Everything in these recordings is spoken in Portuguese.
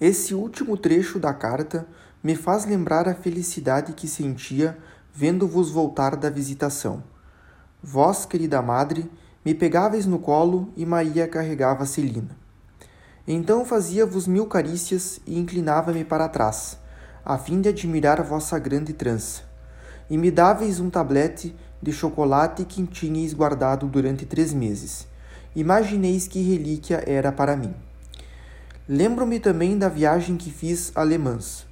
Esse último trecho da carta me faz lembrar a felicidade que sentia vendo-vos voltar da visitação. Vós, querida madre, me pegáveis no colo e Maria carregava Celina. Então fazia-vos mil carícias e inclinava-me para trás, a fim de admirar vossa grande trança. E me dáveis um tablete de chocolate que tinhais guardado durante três meses. Imagineis que relíquia era para mim. Lembro-me também da viagem que fiz a Le Mans.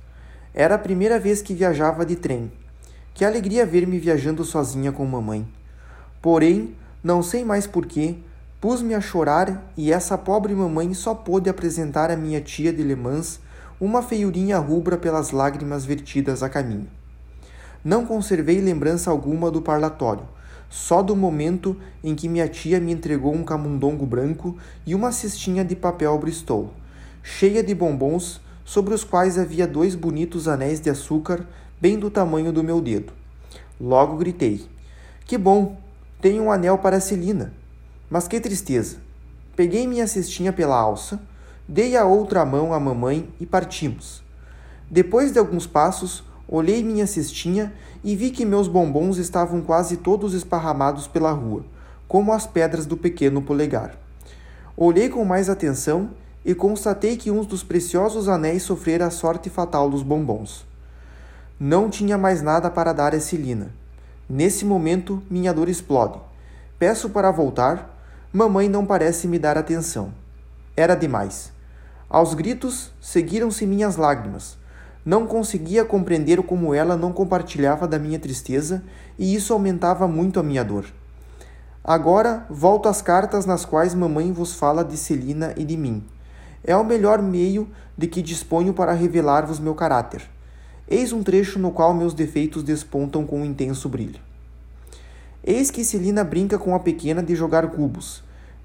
Era a primeira vez que viajava de trem. Que alegria ver-me viajando sozinha com mamãe. Porém, não sei mais porquê, pus-me a chorar e essa pobre mamãe só pôde apresentar à minha tia de Le Mans uma feiurinha rubra pelas lágrimas vertidas a caminho. Não conservei lembrança alguma do parlatório, só do momento em que minha tia me entregou um camundongo branco e uma cestinha de papel Bristol cheia de bombons, sobre os quais havia dois bonitos anéis de açúcar, bem do tamanho do meu dedo. Logo gritei: Que bom! Tenho um anel para Celina. Mas que tristeza! Peguei minha cestinha pela alça, dei a outra mão à mamãe e partimos. Depois de alguns passos, olhei minha cestinha e vi que meus bombons estavam quase todos esparramados pela rua, como as pedras do pequeno polegar. Olhei com mais atenção e constatei que um dos preciosos anéis sofrera a sorte fatal dos bombons. Não tinha mais nada para dar a Celina. Nesse momento, minha dor explode. Peço para voltar. Mamãe não parece me dar atenção. Era demais. Aos gritos, seguiram-se minhas lágrimas. Não conseguia compreender como ela não compartilhava da minha tristeza e isso aumentava muito a minha dor. Agora volto às cartas nas quais mamãe vos fala de Celina e de mim é o melhor meio de que disponho para revelar-vos meu caráter. Eis um trecho no qual meus defeitos despontam com um intenso brilho. Eis que Celina brinca com a pequena de jogar cubos.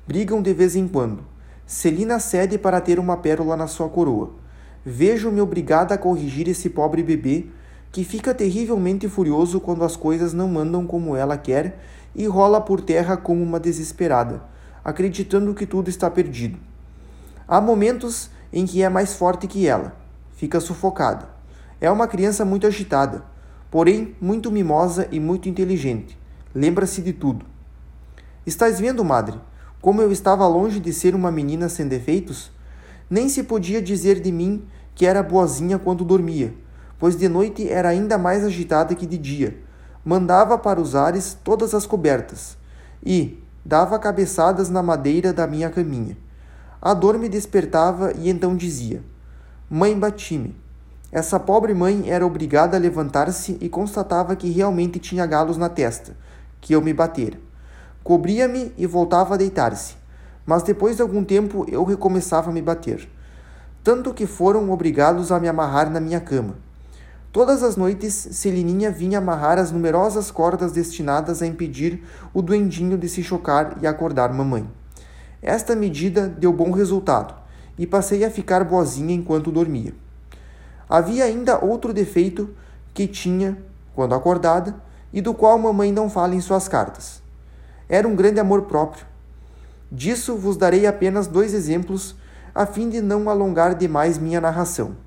Brigam de vez em quando. Celina cede para ter uma pérola na sua coroa. Vejo-me obrigada a corrigir esse pobre bebê, que fica terrivelmente furioso quando as coisas não andam como ela quer e rola por terra como uma desesperada, acreditando que tudo está perdido. Há momentos em que é mais forte que ela, fica sufocada. É uma criança muito agitada, porém muito mimosa e muito inteligente. Lembra-se de tudo. Estás vendo, madre, como eu estava longe de ser uma menina sem defeitos? Nem se podia dizer de mim que era boazinha quando dormia, pois de noite era ainda mais agitada que de dia. Mandava para os ares todas as cobertas e dava cabeçadas na madeira da minha caminha. A dor me despertava e então dizia: Mãe, bati-me. Essa pobre mãe era obrigada a levantar-se e constatava que realmente tinha galos na testa, que eu me batera. Cobria-me e voltava a deitar-se, mas depois de algum tempo eu recomeçava a me bater. Tanto que foram obrigados a me amarrar na minha cama. Todas as noites, Celininha vinha amarrar as numerosas cordas destinadas a impedir o duendinho de se chocar e acordar mamãe. Esta medida deu bom resultado e passei a ficar boazinha enquanto dormia. Havia ainda outro defeito que tinha quando acordada e do qual mamãe não fala em suas cartas. Era um grande amor próprio. Disso vos darei apenas dois exemplos a fim de não alongar demais minha narração.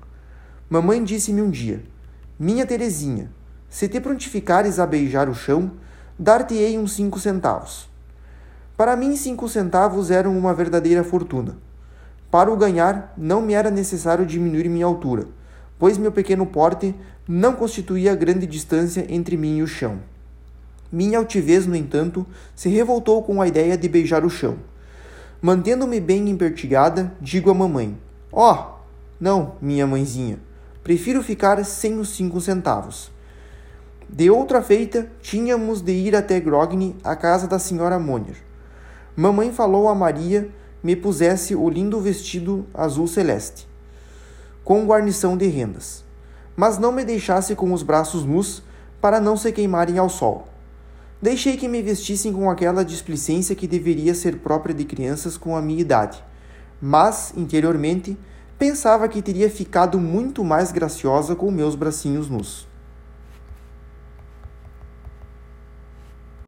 Mamãe disse-me um dia: Minha Terezinha, se te prontificares a beijar o chão, dar-te-ei uns cinco centavos. Para mim, cinco centavos eram uma verdadeira fortuna. Para o ganhar, não me era necessário diminuir minha altura, pois meu pequeno porte não constituía grande distância entre mim e o chão. Minha altivez, no entanto, se revoltou com a ideia de beijar o chão. Mantendo-me bem empertigada, digo à mamãe: Ó, oh, não, minha mãezinha, prefiro ficar sem os cinco centavos. De outra feita, tínhamos de ir até Grogny, à casa da senhora Monier. Mamãe falou a Maria me pusesse o lindo vestido azul celeste, com guarnição de rendas, mas não me deixasse com os braços nus para não se queimarem ao sol. Deixei que me vestissem com aquela displicência que deveria ser própria de crianças com a minha idade, mas, interiormente, pensava que teria ficado muito mais graciosa com meus bracinhos nus.